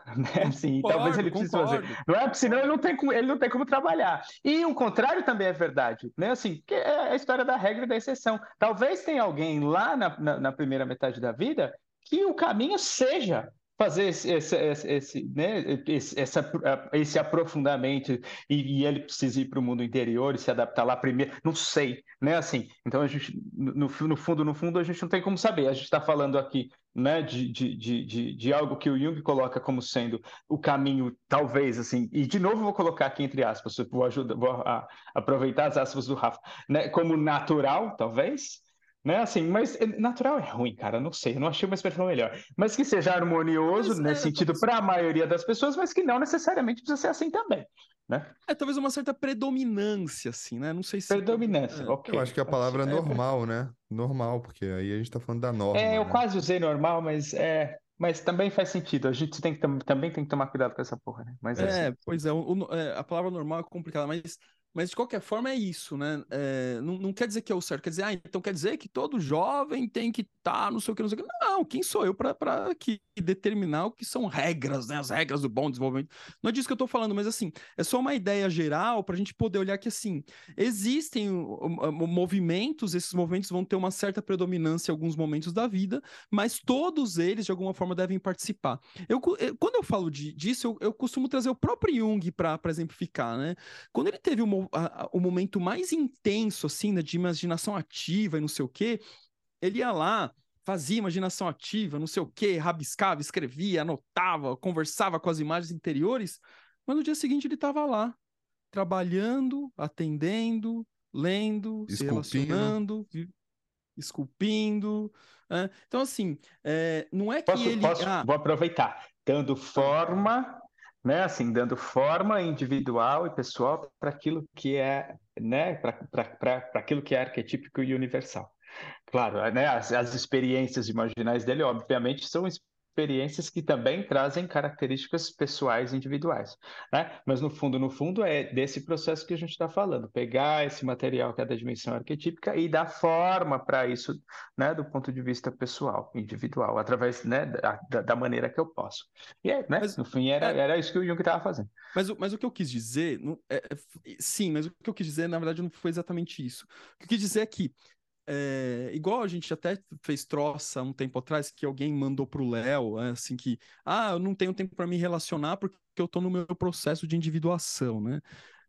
Né? Assim, concordo, talvez ele precise concordo. fazer. Não é? Senão ele não, tem como, ele não tem como trabalhar. E o contrário também é verdade. Né? Assim, que é a história da regra e da exceção. Talvez tenha alguém lá na, na, na primeira metade da vida que o caminho seja fazer esse, esse, esse, né, esse, essa, esse aprofundamento e, e ele precisa ir para o mundo interior e se adaptar lá primeiro, não sei, né? Assim, então a gente, no, no fundo, no fundo, a gente não tem como saber. A gente está falando aqui, né, de, de, de, de, algo que o Jung coloca como sendo o caminho, talvez, assim, e de novo vou colocar aqui entre aspas, vou, ajudar, vou a, aproveitar as aspas do Rafa, né, como natural, talvez, né? Assim, mas é, natural é ruim, cara. Não sei, não achei uma expressão melhor. Mas que seja harmonioso mas, nesse é, sentido para a maioria das pessoas, mas que não necessariamente precisa ser assim também. Né? É talvez uma certa predominância, assim, né? Não sei se. Predominância, é. ok. Eu acho que a palavra é normal, né? Normal, porque aí a gente está falando da norma. É, eu né? quase usei normal, mas é. Mas também faz sentido. A gente tem que, também tem que tomar cuidado com essa porra, né? Mas é, é pois é, o, o, é, a palavra normal é complicada, mas Mas de qualquer forma é isso, né? É, não, não, quer dizer que é o certo, quer dizer, ah, então quer dizer que todo jovem tem que estar, tá, não sei o que, não sei o que. Não, quem sou eu para determinar o que são regras, né? As regras do bom desenvolvimento. Não é disso que eu tô falando, mas assim, é só uma ideia geral para a gente poder olhar que assim, existem movimentos, esses movimentos vão ter uma certa predominância em alguns momentos da vida, mas todos eles, de alguma forma, devem participar. Eu, quando eu falo de, disso, eu, eu costumo trazer o próprio Jung para exemplificar, né? Quando ele teve uma o momento mais intenso, assim, né, de imaginação ativa e não sei o quê, ele ia lá, fazia imaginação ativa, não sei o quê, rabiscava, escrevia, anotava, conversava com as imagens interiores, mas no dia seguinte ele estava lá, trabalhando, atendendo, lendo, esculpindo. se relacionando, esculpindo. Né? Então, assim, é, não é que posso, ele... Posso, ah, vou aproveitar. Dando forma né, assim, dando forma individual e pessoal para aquilo que é, né, para aquilo que é arquetípico e universal. Claro, né, as, as experiências imaginais dele, obviamente, são experiências que também trazem características pessoais individuais, né? Mas no fundo, no fundo é desse processo que a gente está falando, pegar esse material que é da dimensão arquetípica e dar forma para isso, né? Do ponto de vista pessoal, individual, através, né? Da, da maneira que eu posso. E é, né? Mas, no fim era, é... era isso que o Jung estava fazendo. Mas, mas o que eu quis dizer, não, é, é, sim, mas o que eu quis dizer na verdade não foi exatamente isso. O que eu quis dizer é que é, igual a gente até fez troça um tempo atrás, que alguém mandou pro Léo, é, assim, que, ah, eu não tenho tempo para me relacionar porque eu tô no meu processo de individuação, né?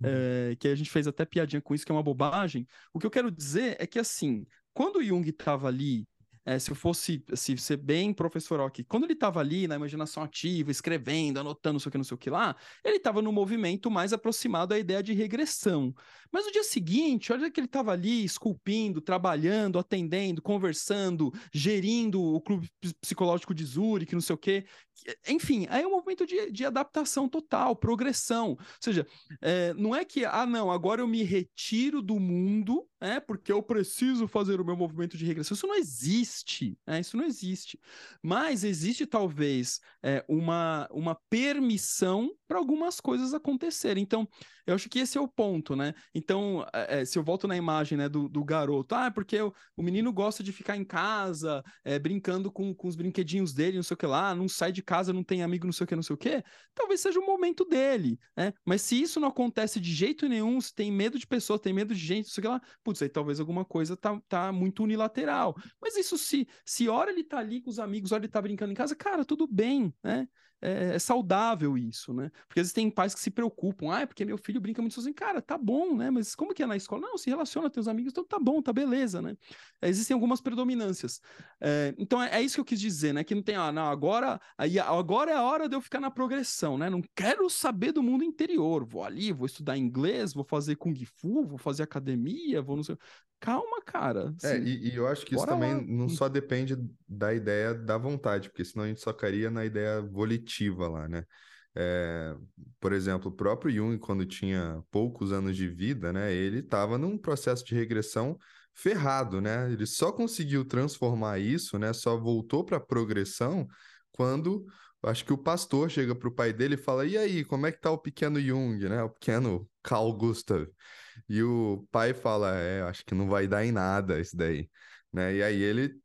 Uhum. É, que a gente fez até piadinha com isso, que é uma bobagem. O que eu quero dizer é que, assim, quando o Jung estava ali é, se eu fosse se ser bem professoral aqui, quando ele estava ali na imaginação ativa, escrevendo, anotando, não sei o que, não sei o que lá, ele estava no movimento mais aproximado à ideia de regressão. Mas no dia seguinte, olha que ele estava ali esculpindo, trabalhando, atendendo, conversando, gerindo o clube psicológico de Zurich, não sei o que. Enfim, aí é um movimento de, de adaptação total, progressão. Ou seja, é, não é que, ah, não, agora eu me retiro do mundo é porque eu preciso fazer o meu movimento de regressão. Isso não existe, é, isso não existe. Mas existe talvez é, uma, uma permissão para algumas coisas acontecerem. Então, eu acho que esse é o ponto, né? Então, é, se eu volto na imagem né, do, do garoto, ah, é porque o, o menino gosta de ficar em casa, é, brincando com, com os brinquedinhos dele, não sei o que lá, não sai de casa, não tem amigo, não sei o que, não sei o que, talvez seja o momento dele, né? Mas se isso não acontece de jeito nenhum, se tem medo de pessoas, tem medo de gente, não sei o que lá, putz, aí talvez alguma coisa tá, tá muito unilateral. Mas isso se, se hora ele tá ali com os amigos, hora ele tá brincando em casa, cara, tudo bem, né? É, é, saudável isso, né? Porque existem pais que se preocupam, ah, é porque meu filho brinca muito sozinho. Cara, tá bom, né? Mas como que é na escola? Não, se relaciona, tem os amigos, então tá bom, tá beleza, né? É, existem algumas predominâncias. É, então é, é, isso que eu quis dizer, né? Que não tem, ah, não, agora, aí, agora é a hora de eu ficar na progressão, né? Não quero saber do mundo interior. Vou ali, vou estudar inglês, vou fazer Kung Fu, vou fazer academia, vou não sei. Calma, cara. Assim, é, e, e, eu acho que isso também lá. não só depende da ideia da vontade, porque senão a gente só caria na ideia volitiva lá, né? É, por exemplo, o próprio Jung, quando tinha poucos anos de vida, né, ele estava num processo de regressão ferrado, né? Ele só conseguiu transformar isso, né? Só voltou para a progressão quando acho que o pastor chega para o pai dele e fala: "E aí, como é que tá o pequeno Jung, né? O pequeno Carl Gustav?" E o pai fala: É, acho que não vai dar em nada isso daí. Né? E aí ele.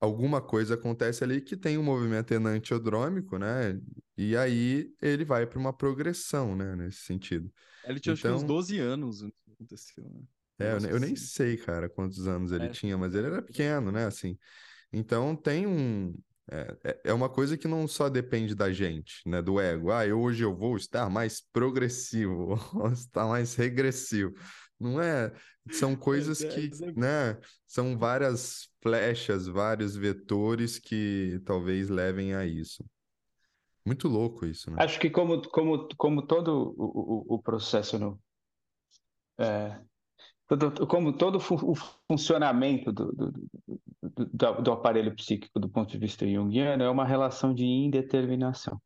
Alguma coisa acontece ali que tem um movimento enantiodrômico, né? E aí ele vai para uma progressão, né? Nesse sentido. Ele tinha então... acho que uns 12 então anos aconteceu, né? É, eu, eu, nem assim. sei, cara, quantos anos ele é, tinha, mas ele era pequeno, né? Assim. Então tem um, é, é, é uma coisa que não só depende da gente, né? Do ego. Ah, eu, hoje eu vou estar mais progressivo, estar mais regressivo. Não é. São coisas que, né? São várias flechas, vários vetores que talvez levem a isso. Muito louco isso, né? Acho que como, como, como todo o, o, o processo no, é, como todo o funcionamento do, do, do, do, aparelho psíquico do ponto de vista junguiano é uma relação de indeterminação.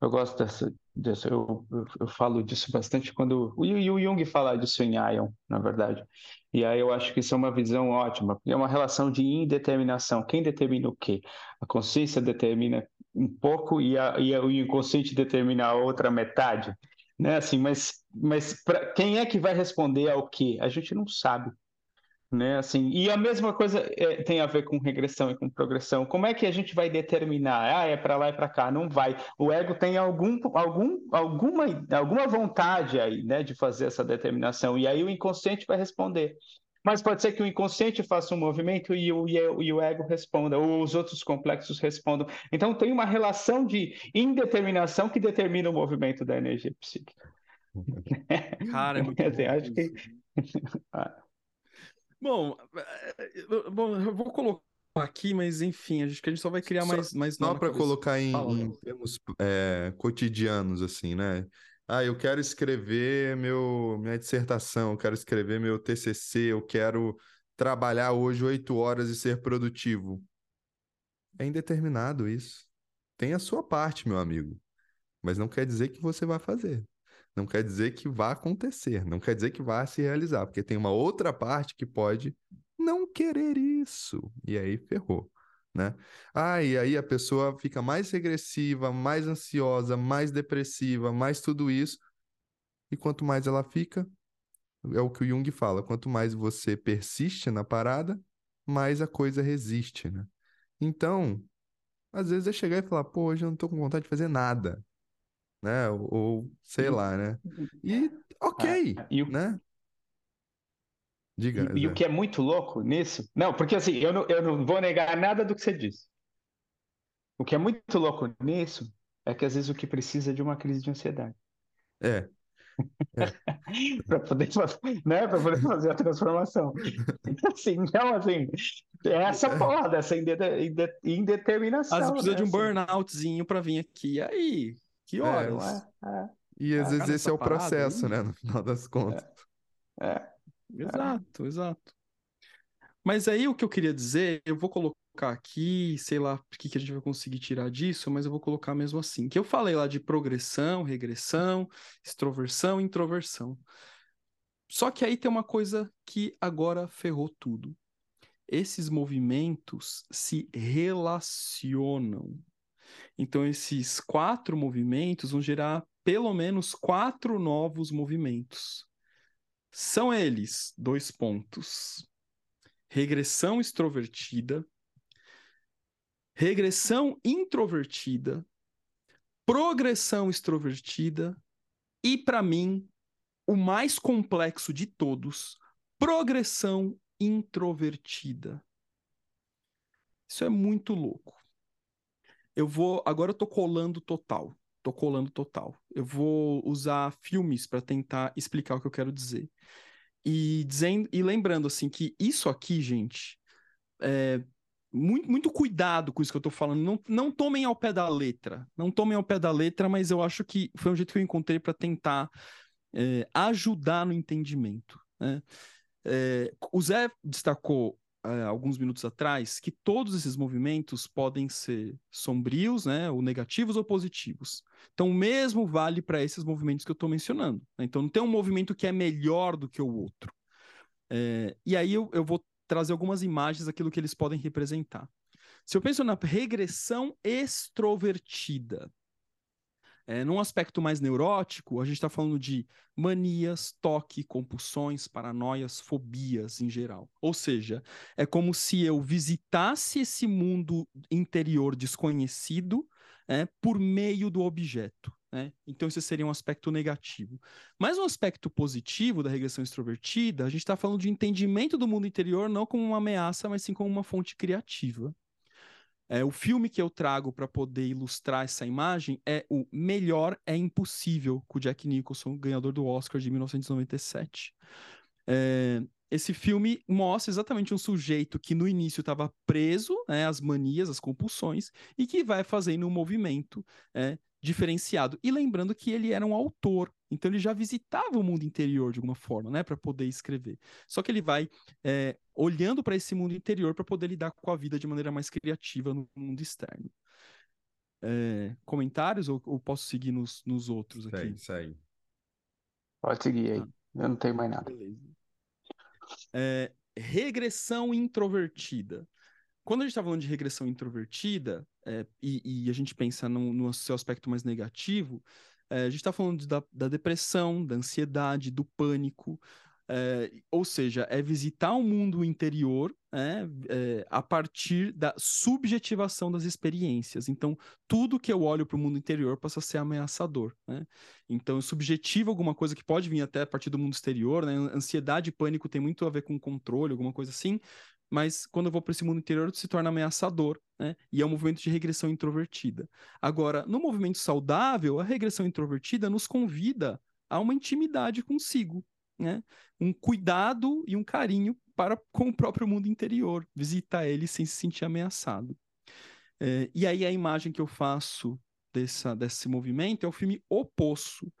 Eu gosto dessa, dessa eu, eu, falo disso bastante quando o, o Jung fala disso em Ion, na verdade. E aí eu acho que isso é uma visão ótima, é uma relação de indeterminação. Quem determina o quê? A consciência determina um pouco e, a, e o inconsciente determina a outra metade. Né? Assim, mas, mas pra, quem é que vai responder ao quê? A gente não sabe. Né, assim, e a mesma coisa é, tem a ver com regressão e com progressão. Como é que a gente vai determinar? Ah, é para lá e para cá? Não vai. O ego tem algum, algum, alguma, alguma vontade aí, né, de fazer essa determinação. E aí o inconsciente vai responder. Mas pode ser que o inconsciente faça um movimento e o, e o ego responda, ou os outros complexos respondam. Então tem uma relação de indeterminação que determina o movimento da energia psíquica. Cara, é muito assim, acho que. Bom, eh, bom, eu vou colocar aqui, mas enfim, acho que a gente só vai criar só, mais, mais Só para colocar em, em termos é, cotidianos, assim, né? Ah, eu quero escrever meu, minha dissertação, eu quero escrever meu TCC, eu quero trabalhar hoje oito horas e ser produtivo. É indeterminado isso. Tem a sua parte, meu amigo, mas não quer dizer que você vai fazer. Não quer dizer que vai acontecer, não quer dizer que vai se realizar, porque tem uma outra parte que pode não querer isso. E aí ferrou, né? Ah, e aí a pessoa fica mais regressiva, mais ansiosa, mais depressiva, mais tudo isso. E quanto mais ela fica, é o que o Jung fala, quanto mais você persiste na parada, mais a coisa resiste, né? Então, às vezes é chegar e falar, pô, hoje eu não tô com vontade de fazer nada né? Ou, ou sei lá, né? E ok, ah, e o... né? Diga. E, e, o que é muito louco nisso? Não, porque assim, eu não, eu não vou negar nada do que você disse. O que é muito louco nisso é que às vezes o que precisa é de uma crise de ansiedade. É. é. para poder, né, poder fazer a transformação. Assim, então, assim, é essa é. porra dessa indeterminação. Às vezes precisa né? de um assim. burnoutzinho para vir aqui. E aí, que é, horas? É, é. E às vezes esse é o processo, né? No final das contas. É. é. Exato, exato. Mas aí o que eu queria dizer, eu vou colocar aqui, sei lá o que, que a gente vai conseguir tirar disso, mas eu vou colocar mesmo assim. Que eu falei lá de progressão, regressão, extroversão, introversão. Só que aí tem uma coisa que agora ferrou tudo. Esses movimentos se relacionam. Então, esses quatro movimentos vão gerar pelo menos quatro novos movimentos. São eles, dois pontos: regressão extrovertida, regressão introvertida, progressão extrovertida e, para mim, o mais complexo de todos, progressão introvertida. Isso é muito louco. Eu vou. Agora eu tô colando total. Tô colando total. Eu vou usar filmes para tentar explicar o que eu quero dizer. E, dizendo, e lembrando, assim, que isso aqui, gente, é, muito, muito cuidado com isso que eu tô falando. Não, não tomem ao pé da letra. Não tomem ao pé da letra, mas eu acho que foi um jeito que eu encontrei para tentar é, ajudar no entendimento. Né? É, o Zé destacou é, alguns minutos atrás que todos esses movimentos podem ser sombrios, né, ou negativos ou positivos. Então, o mesmo vale para esses movimentos que eu estou mencionando. Né? Então, não tem um movimento que é melhor do que o outro. É, e aí eu, eu vou trazer algumas imagens daquilo que eles podem representar. Se eu penso na regressão extrovertida, é, num aspecto mais neurótico, a gente está falando de manias, toque, compulsões, paranoias, fobias em geral. Ou seja, é como se eu visitasse esse mundo interior desconhecido é, por meio do objeto. Né? Então, esse seria um aspecto negativo. Mas um aspecto positivo da regressão extrovertida, a gente está falando de entendimento do mundo interior não como uma ameaça, mas sim como uma fonte criativa. É, o filme que eu trago para poder ilustrar essa imagem é o Melhor é Impossível, com o Jack Nicholson, ganhador do Oscar de 1997. É, esse filme mostra exatamente um sujeito que no início estava preso né, às manias, às compulsões, e que vai fazendo um movimento é, diferenciado. E lembrando que ele era um autor, então ele já visitava o mundo interior de alguma forma, né, para poder escrever. Só que ele vai é, olhando para esse mundo interior para poder lidar com a vida de maneira mais criativa no mundo externo. É, comentários ou, ou, posso seguir nos, nos outros aqui? Segue, segue. Pode seguir aí. Ah, Eu não tenho mais nada. Beleza. É, regressão introvertida. Quando a gente está falando de regressão introvertida, é, e, e, a gente pensa no, no, seu aspecto mais negativo, é, a gente está falando da, da, depressão, da ansiedade, do pânico, é, ou seja, é visitar o mundo interior é, é, a partir da subjetivação das experiências. Então, tudo que eu olho para o mundo interior passa a ser ameaçador. Né? Então, eu subjetivo alguma coisa que pode vir até a partir do mundo exterior. Né? Ansiedade e pânico tem muito a ver com controle, alguma coisa assim. Mas quando eu vou para esse mundo interior, se torna ameaçador, né? E é um movimento de regressão introvertida. Agora, no movimento saudável, a regressão introvertida nos convida a uma intimidade consigo, né? Um cuidado e um carinho para com o próprio mundo interior, visitar ele sem se sentir ameaçado. É, e aí a imagem que eu faço dessa, desse movimento é o filme O Poço.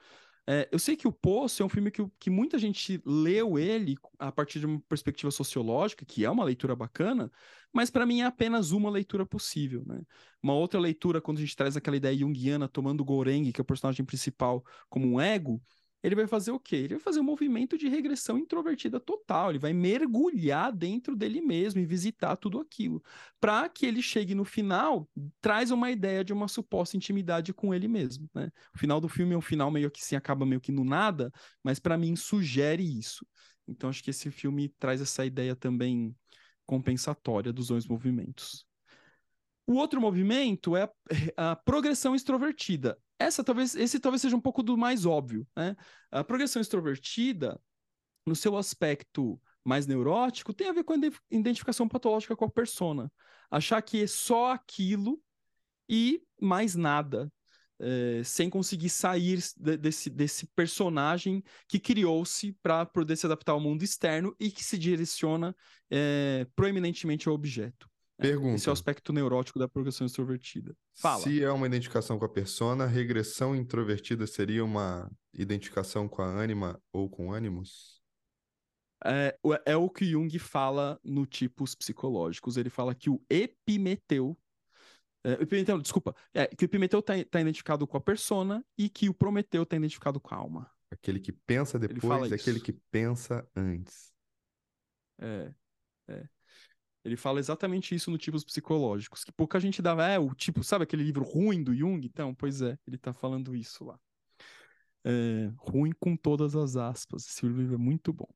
É, eu sei que O Poço é um filme que, que muita gente leu ele a partir de uma perspectiva sociológica, que é uma leitura bacana, mas para mim é apenas uma leitura possível. Né? Uma outra leitura, quando a gente traz aquela ideia junguiana tomando Goreng, que é o personagem principal, como um ego, ele vai fazer o quê? Ele vai fazer um movimento de regressão introvertida total. Ele vai mergulhar dentro dele mesmo e visitar tudo aquilo. Para que ele chegue no final, traz uma ideia de uma suposta intimidade com ele mesmo. Né? O final do filme é um final meio que se acaba meio que no nada, mas para mim sugere isso. Então acho que esse filme traz essa ideia também compensatória dos dois movimentos. O outro movimento é a, a progressão extrovertida. Essa talvez, esse talvez seja um pouco do mais óbvio, né? A progressão extrovertida, no seu aspecto mais neurótico, tem a ver com a identificação patológica com a persona. Achar que é só aquilo e mais nada. É, sem conseguir sair de, desse, desse personagem que criou-se para poder se adaptar ao mundo externo e que se direciona é, proeminentemente ao objeto. Pergunta. Esse é o aspecto neurótico da progressão extrovertida. Fala. Se é uma identificação com a persona, regressão introvertida seria uma identificação com a ânima ou com ânimos? É, é o que Jung fala no tipos psicológicos. Ele fala que o epimeteu. É, epimeteu desculpa. É, que o epimeteu está tá identificado com a persona e que o prometeu está identificado com a alma. Aquele que pensa depois e aquele que pensa antes. É. É. Ele fala exatamente isso no Tipos Psicológicos, que pouca gente dava, é, o tipo, sabe aquele livro ruim do Jung? Então, pois é, ele tá falando isso lá. É, ruim com todas as aspas, esse livro é muito bom.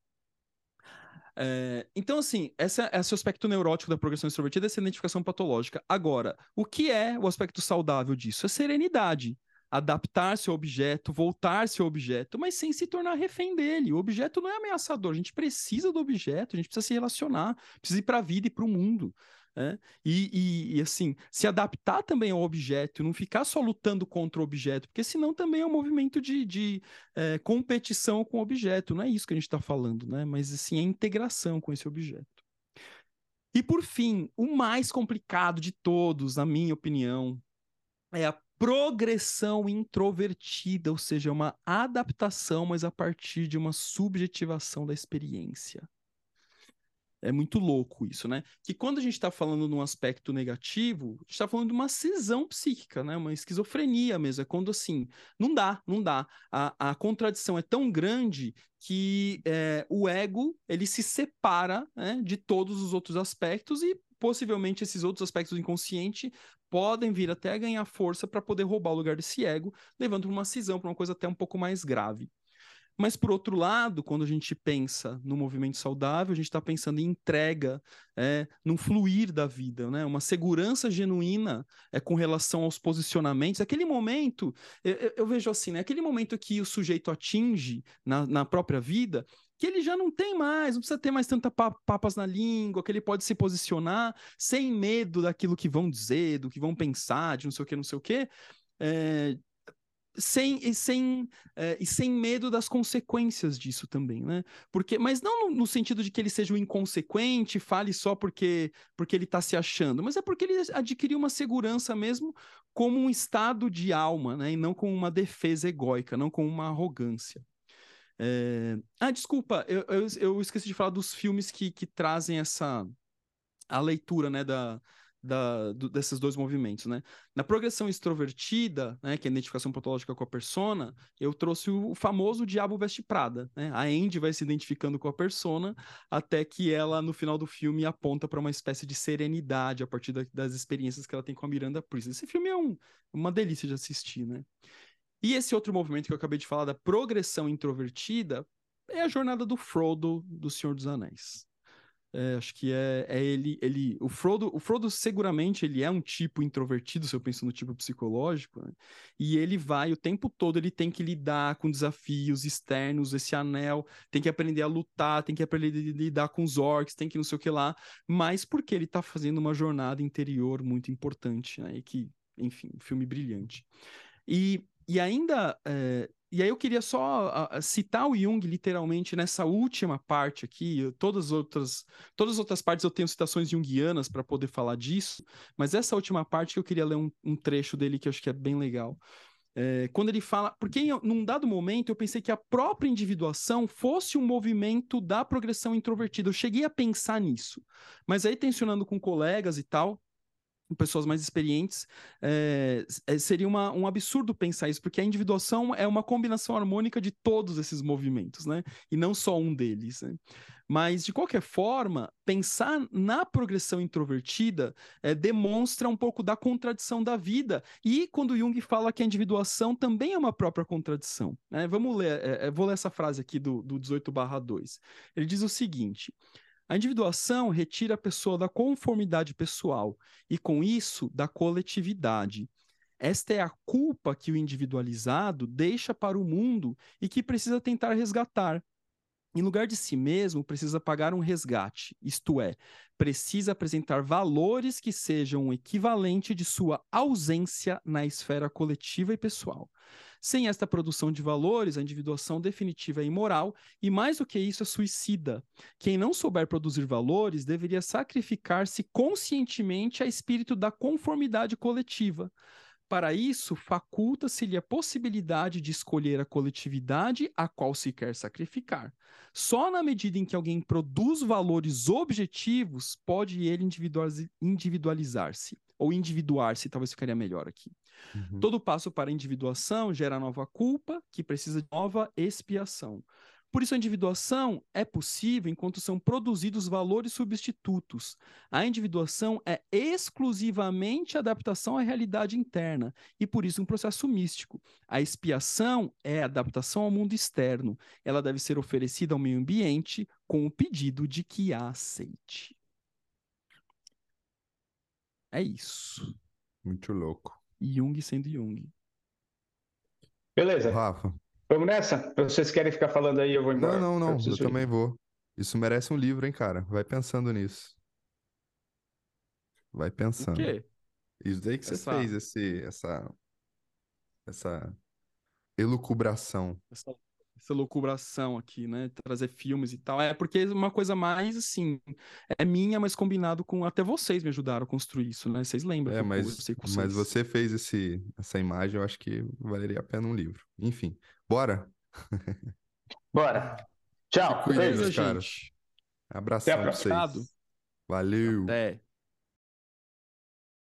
É, então, assim, essa, esse é aspecto neurótico da progressão extrovertida, essa identificação patológica. Agora, o que é o aspecto saudável disso? É serenidade adaptar-se ao objeto, voltar-se ao objeto, mas sem se tornar refém dele. O objeto não é ameaçador, a gente precisa do objeto, a gente precisa se relacionar, precisa ir para a vida e para o mundo. Né? E, e, e, assim, se adaptar também ao objeto, não ficar só lutando contra o objeto, porque senão também é um movimento de, de é, competição com o objeto, não é isso que a gente está falando, né? mas assim, é integração com esse objeto. E por fim, o mais complicado de todos, na minha opinião, é a progressão introvertida, ou seja, uma adaptação, mas a partir de uma subjetivação da experiência. É muito louco isso, né? Que quando a gente está falando num aspecto negativo, a gente está falando de uma cisão psíquica, né? Uma esquizofrenia mesmo. É quando assim, não dá, não dá. A, a contradição é tão grande que é, o ego ele se separa né, de todos os outros aspectos e possivelmente esses outros aspectos do inconsciente podem vir até ganhar força para poder roubar o lugar desse ego, levando para uma cisão, para uma coisa até um pouco mais grave. Mas, por outro lado, quando a gente pensa no movimento saudável, a gente está pensando em entrega, é, num fluir da vida, né? uma segurança genuína é, com relação aos posicionamentos. Aquele momento, eu, eu vejo assim, né? aquele momento que o sujeito atinge na, na própria vida, que ele já não tem mais, não precisa ter mais tanta papas na língua, que ele pode se posicionar sem medo daquilo que vão dizer, do que vão pensar, de não sei o que, não sei o que, é, sem, e, sem, é, e sem medo das consequências disso também, né? Porque, mas não no, no sentido de que ele seja um inconsequente, fale só porque, porque ele está se achando, mas é porque ele adquiriu uma segurança mesmo como um estado de alma, né? E não como uma defesa egóica, não como uma arrogância. É... Ah, desculpa, eu, eu, eu, esqueci de falar dos filmes que, que trazem essa a leitura, né, da, da, do, desses dois movimentos, né? Na progressão extrovertida, né, que é a identificação patológica com a persona, eu trouxe o famoso Diabo Veste Prada, né? A Andy vai se identificando com a persona até que ela, no final do filme, aponta para uma espécie de serenidade a partir da, das experiências que ela tem com a Miranda Priestly. Esse filme é um, uma delícia de assistir, né? E esse outro movimento que eu acabei de falar, da progressão introvertida, é a jornada do Frodo do Senhor dos Anéis. É, acho que é, é ele, ele, o Frodo, o Frodo seguramente ele é um tipo introvertido, se eu penso no tipo psicológico, né? e ele vai o tempo todo, ele tem que lidar com desafios externos, esse anel, tem que aprender a lutar, tem que aprender a lidar com os orcs, tem que não sei o que lá, mas porque ele tá fazendo uma jornada interior muito importante, né? E que, enfim, um filme brilhante. E, e ainda é, e aí eu queria só citar o Jung literalmente nessa última parte aqui. Todas as outras, todas as outras partes eu tenho citações junguianas para poder falar disso, mas essa última parte que eu queria ler um, um trecho dele que eu acho que é bem legal. É, quando ele fala, porque em, num dado momento eu pensei que a própria individuação fosse um movimento da progressão introvertida. Eu cheguei a pensar nisso, mas aí tensionando com colegas e tal, pessoas mais experientes, é, seria uma, um absurdo pensar isso, porque a individuação é uma combinação harmônica de todos esses movimentos, né? E não só um deles. Né? Mas, de qualquer forma, pensar na progressão introvertida é, demonstra um pouco da contradição da vida. E quando Jung fala que a individuação também é uma própria contradição. Né? Vamos ler, é, vou ler essa frase aqui do, do 18/2. Ele diz o seguinte. A individuação retira a pessoa da conformidade pessoal e, com isso, da coletividade. Esta é a culpa que o individualizado deixa para o mundo e que precisa tentar resgatar. Em lugar de si mesmo, precisa pagar um resgate, isto é, precisa apresentar valores que sejam o equivalente de sua ausência na esfera coletiva e pessoal. Sem esta produção de valores, a individuação definitiva é imoral e, mais do que isso, é suicida. Quem não souber produzir valores deveria sacrificar-se conscientemente a espírito da conformidade coletiva. Para isso, faculta-se-lhe a possibilidade de escolher a coletividade a qual se quer sacrificar. Só na medida em que alguém produz valores objetivos, pode ele individualizar-se, ou individuar-se, talvez ficaria melhor aqui. Uhum. Todo passo para a individuação gera nova culpa, que precisa de nova expiação. Por isso, a individuação é possível enquanto são produzidos valores substitutos. A individuação é exclusivamente adaptação à realidade interna e, por isso, um processo místico. A expiação é adaptação ao mundo externo. Ela deve ser oferecida ao meio ambiente com o pedido de que a aceite. É isso. Muito louco. Jung sendo Jung. Beleza. Rafa. Vamos nessa? Vocês querem ficar falando aí, eu vou embora. Não, não, não. Eu, eu também vou. Isso merece um livro, hein, cara? Vai pensando nisso. Vai pensando. O quê? Isso daí que essa... você fez, esse, essa, essa elucubração. Essa essa loucuração aqui, né? Trazer filmes e tal. É porque é uma coisa mais assim, é minha, mas combinado com. Até vocês me ajudaram a construir isso, né? Vocês lembram? É, mas, mas você fez esse, essa imagem, eu acho que valeria a pena um livro. Enfim, bora? Bora. Tchau. Beijo, gente. Abração pra vocês. Valeu. Até.